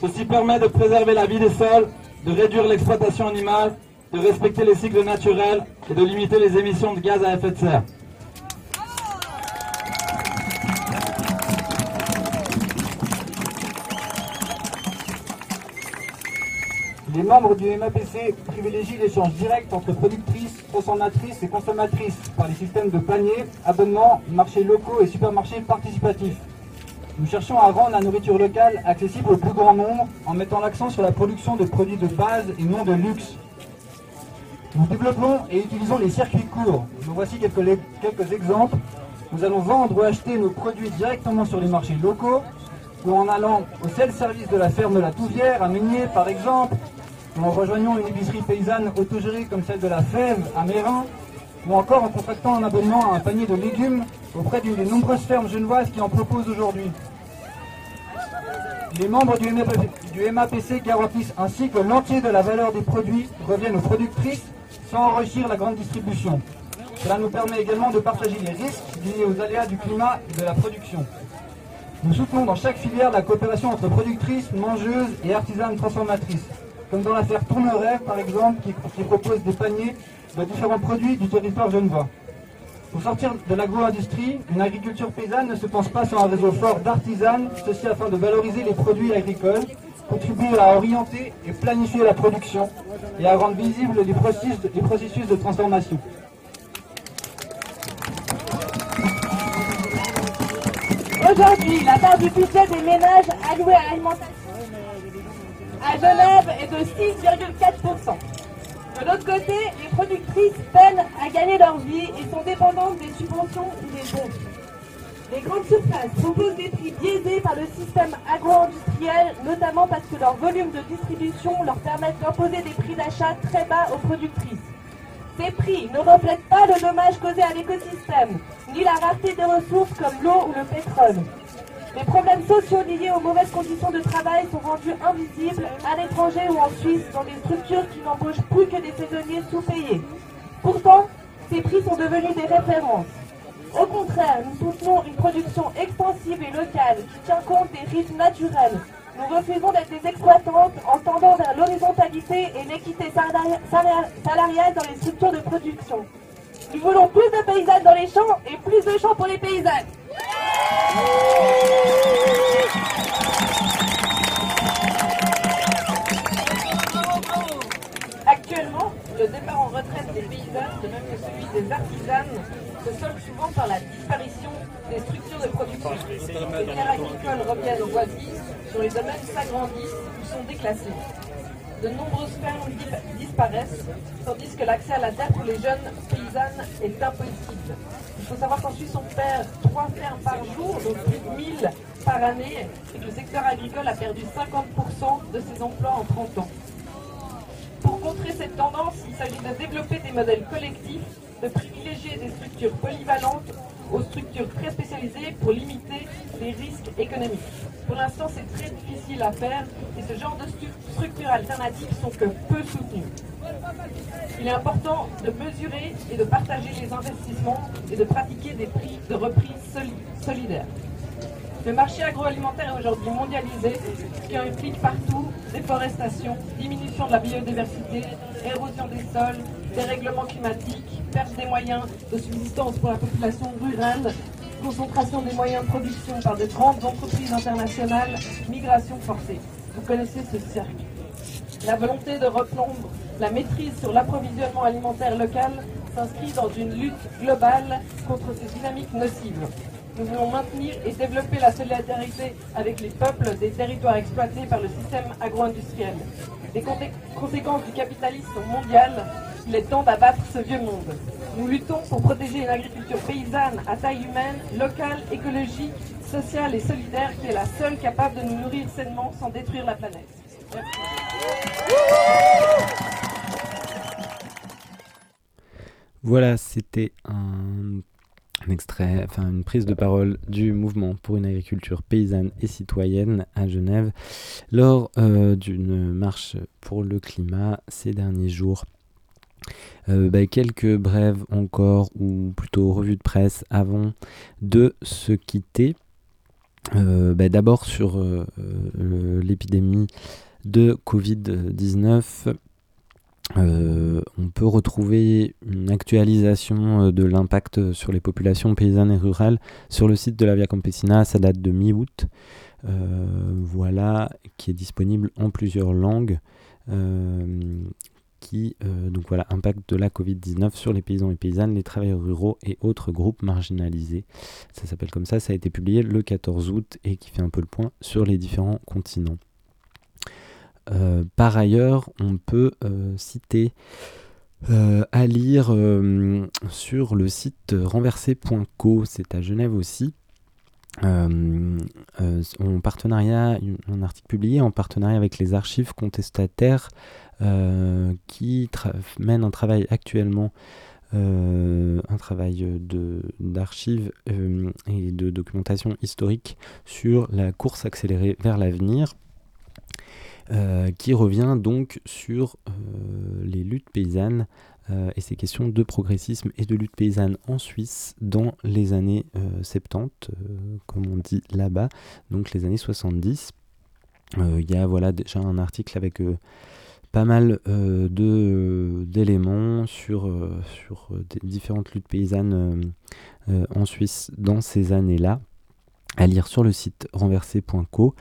Speaker 8: Ceci permet de préserver la vie des sols, de réduire l'exploitation animale, de respecter les cycles naturels et de limiter les émissions de gaz à effet de serre. Les membres du MAPC privilégient l'échange direct entre productrices, transformatrices et consommatrices par les systèmes de paniers, abonnements, marchés locaux et supermarchés participatifs. Nous cherchons à rendre la nourriture locale accessible au plus grand nombre en mettant l'accent sur la production de produits de base et non de luxe. Nous développons et utilisons les circuits courts. Nous voici quelques, quelques exemples. Nous allons vendre ou acheter nos produits directement sur les marchés locaux ou en allant au seul service de la ferme de la Touvière à Meunier par exemple, ou en rejoignant une épicerie paysanne autogérée comme celle de la Fève à Mérin, ou encore en contractant un abonnement à un panier de légumes auprès d'une des nombreuses fermes genevoises qui en proposent aujourd'hui. Les membres du MAPC, garantissent ainsi que l'entier de la valeur des produits revienne aux productrices sans enrichir la grande distribution. Cela nous permet également de partager les risques liés aux aléas du climat et de la production. Nous soutenons dans chaque filière la coopération entre productrices, mangeuses et artisanes transformatrices, comme dans l'affaire Tourneret par exemple, qui, qui propose des paniers de différents produits du territoire genevois. Pour sortir de l'agro-industrie, une agriculture paysanne ne se pense pas sans un réseau fort d'artisanes, ceci afin de valoriser les produits agricoles, contribuer à orienter et planifier la production et à rendre visibles les processus les processus de transformation.
Speaker 5: Aujourd'hui, la part du budget des ménages alloués à l'alimentation à Genève est de 6,4%. De l'autre côté, les productrices peinent à gagner leur vie et sont dépendantes des subventions ou des dons. Les grandes surfaces proposent des prix biaisés par le système agro-industriel, notamment parce que leur volume de distribution leur permet d'imposer des prix d'achat très bas aux productrices. Ces prix ne reflètent pas le dommage causé à l'écosystème, ni la rareté des ressources comme l'eau ou le pétrole. Les problèmes sociaux liés aux mauvaises conditions de travail sont rendus invisibles à l'étranger ou en Suisse dans des structures qui n'embauchent plus que des saisonniers sous-payés. Pourtant, ces prix sont devenus des références. Au contraire, nous soutenons une production extensive et locale qui tient compte des rythmes naturels. Nous refusons d'être des exploitantes en tendant vers l'horizontalité et l'équité salariale dans les structures de production. Nous voulons plus de paysannes dans les champs et plus de champs pour les paysannes.
Speaker 9: Actuellement, le départ en retraite des paysannes, de même que celui des artisanes, se solde souvent par la disparition des structures de production. Les terres agricoles reviennent aux voisines, dont les domaines s'agrandissent ou sont déclassés. De nombreuses fermes disparaissent, tandis que l'accès à la terre pour les jeunes paysannes est impossible. Il faut savoir qu'en Suisse, on perd 3 fermes par jour, donc plus de 1000 par année, et que le secteur agricole a perdu 50% de ses emplois en 30 ans. Pour contrer cette tendance, il s'agit de développer des modèles collectifs, de privilégier des structures polyvalentes aux structures très spécialisées pour limiter les risques économiques. Pour l'instant, c'est très difficile à faire et ce genre de structures alternatives sont que peu soutenues. Il est important de mesurer et de partager les investissements et de pratiquer des prix de reprise solidaires. Le marché agroalimentaire est aujourd'hui mondialisé, ce qui implique partout déforestation, diminution de la biodiversité, érosion des sols, dérèglement climatique, perte des moyens de subsistance pour la population rurale, concentration des moyens de production par de grandes entreprises internationales, migration forcée. Vous connaissez ce cercle. La volonté de reprendre la maîtrise sur l'approvisionnement alimentaire local s'inscrit dans une lutte globale contre ces dynamiques nocives. Nous voulons maintenir et développer la solidarité avec les peuples des territoires exploités par le système agro-industriel. Les conséquences du capitalisme sont mondiales. Il est temps d'abattre ce vieux monde. Nous luttons pour protéger une agriculture paysanne à taille humaine, locale, écologique, sociale et solidaire qui est la seule capable de nous nourrir sainement sans détruire la planète.
Speaker 6: Voilà, c'était un, extrait, enfin une prise de parole du mouvement pour une agriculture paysanne et citoyenne à Genève lors euh, d'une marche pour le climat ces derniers jours. Euh, bah, quelques brèves encore, ou plutôt revues de presse avant de se quitter. Euh, bah, d'abord sur l'épidémie de Covid-19. On peut retrouver une actualisation de l'impact sur les populations paysannes et rurales sur le site de la Via Campesina, ça date de mi-août, voilà, qui est disponible en plusieurs langues qui euh, donc voilà, impact de la Covid-19 sur les paysans et paysannes, les travailleurs ruraux et autres groupes marginalisés. Ça s'appelle comme ça, ça a été publié le 14 août et qui fait un peu le point sur les différents continents. Euh, par ailleurs, on peut euh, citer à lire sur le site renversé.co, c'est à Genève aussi, euh, partenariat, un article publié en partenariat avec les archives contestataires euh, qui mène un travail actuellement, euh, un travail d'archives euh, et de documentation historique sur la course accélérée vers l'avenir. Qui revient donc sur les luttes paysannes et ces questions de progressisme et de lutte paysanne en Suisse dans les années 70, comme on dit là-bas, donc les années 70. Il y a voilà déjà un article avec pas mal euh, d'éléments sur, euh, sur euh, différentes luttes paysannes en Suisse dans ces années-là à lire sur le site renversé.co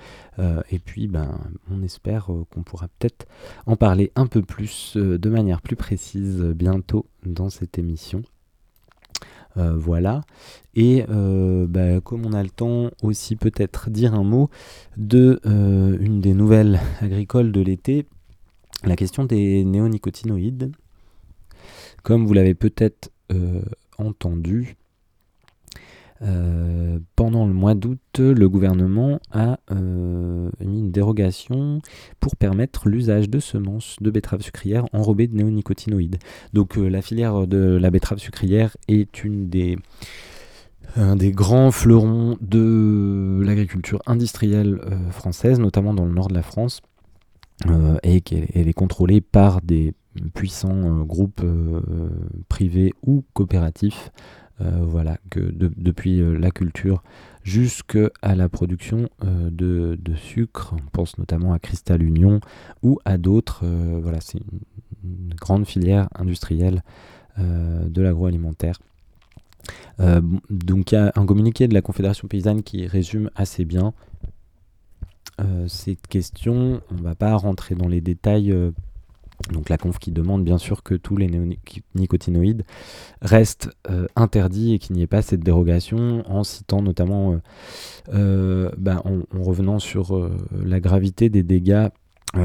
Speaker 6: et puis ben, on espère qu'on pourra peut-être en parler un peu plus de manière plus précise bientôt dans cette émission. voilà. Et ben, comme on a le temps aussi peut-être dire un mot de une des nouvelles agricoles de l'été, la question des néonicotinoïdes, comme vous l'avez peut-être euh, entendu, euh, pendant le mois d'août, le gouvernement a euh, mis une dérogation pour permettre l'usage de semences de betteraves sucrières enrobées de néonicotinoïdes. Donc la filière de la betterave sucrière est une des un des grands fleurons de l'agriculture industrielle française, notamment dans le nord de la France. Euh, et qu'elle est contrôlée par des puissants euh, groupes euh, privés ou coopératifs. Voilà, que depuis la culture jusqu'à la production de, sucre, on pense notamment à Cristal Union ou à d'autres. voilà, c'est une, grande filière industrielle de l'agroalimentaire. donc il y a un communiqué de la Confédération paysanne qui résume assez bien euh, cette question. On ne va pas rentrer dans les détails. Euh, donc la conf qui demande bien sûr que tous les nicotinoïdes restent euh, interdits et qu'il n'y ait pas cette dérogation en citant notamment, ben, en, revenant sur la gravité des dégâts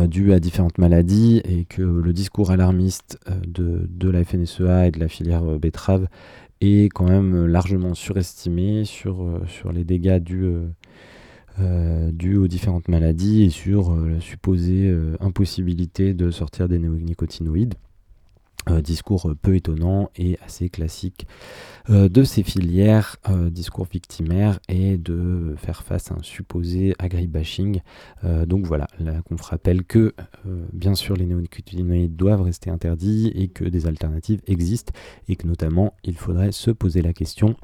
Speaker 6: dus à différentes maladies et que le discours alarmiste de, de, la FNSEA et de la filière betterave est quand même largement surestimé sur, sur les dégâts dus euh, dû aux différentes maladies et sur euh, la supposée euh, impossibilité de sortir des néonicotinoïdes. discours peu étonnant et assez classique de ces filières, discours victimaire et de faire face à un supposé agribashing. donc voilà, là qu'on rappelle que bien sûr les néonicotinoïdes doivent rester interdits et que des alternatives existent et que notamment il faudrait se poser la question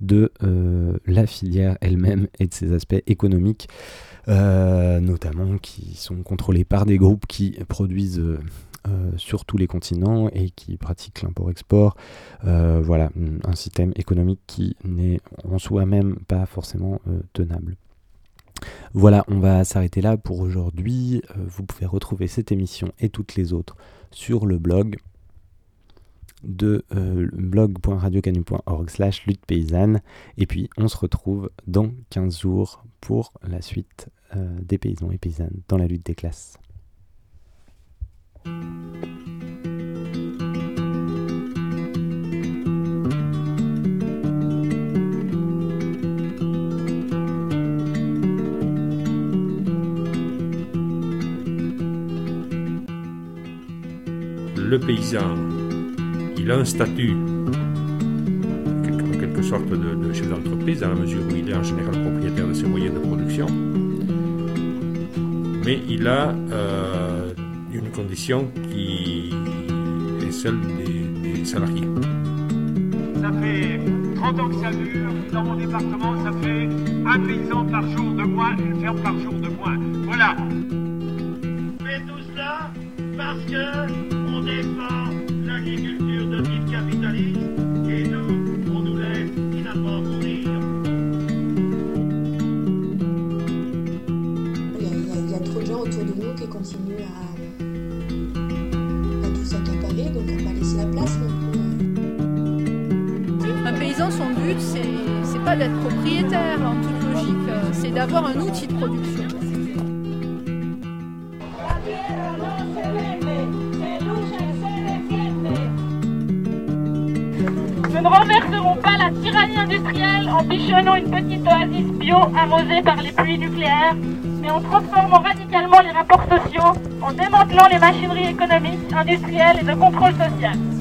Speaker 6: de euh, la filière elle-même et de ses aspects économiques, euh, notamment qui sont contrôlés par des groupes qui produisent euh, sur tous les continents et qui pratiquent l'import-export. voilà, un système économique qui n'est en soi-même pas forcément tenable. Voilà, on va s'arrêter là pour aujourd'hui. vous pouvez retrouver cette émission et toutes les autres sur le blog de euh, blog.radiocanu.org slash lutte paysanne. Et puis on se retrouve dans 15 jours pour la suite euh, des paysans et paysannes dans la lutte des classes.
Speaker 1: Le paysan il a un statut en quelque sorte de, de chef d'entreprise dans la mesure où il est en général propriétaire de ses moyens de production, mais il a euh, une condition qui est celle des, des salariés.
Speaker 2: Ça fait 30 ans que ça dure. Dans mon département, ça fait un paysan par jour de moins, une ferme par jour de moins. Voilà.
Speaker 3: fait tout cela parce que
Speaker 4: d'être propriétaire en toute logique, euh, c'est d'avoir un outil de production.
Speaker 10: Nous ne renverserons pas la tyrannie industrielle en bichonnant une petite oasis bio arrosée par les pluies nucléaires, mais en transformant radicalement les rapports sociaux, en démantelant les machineries économiques, industrielles et de contrôle social.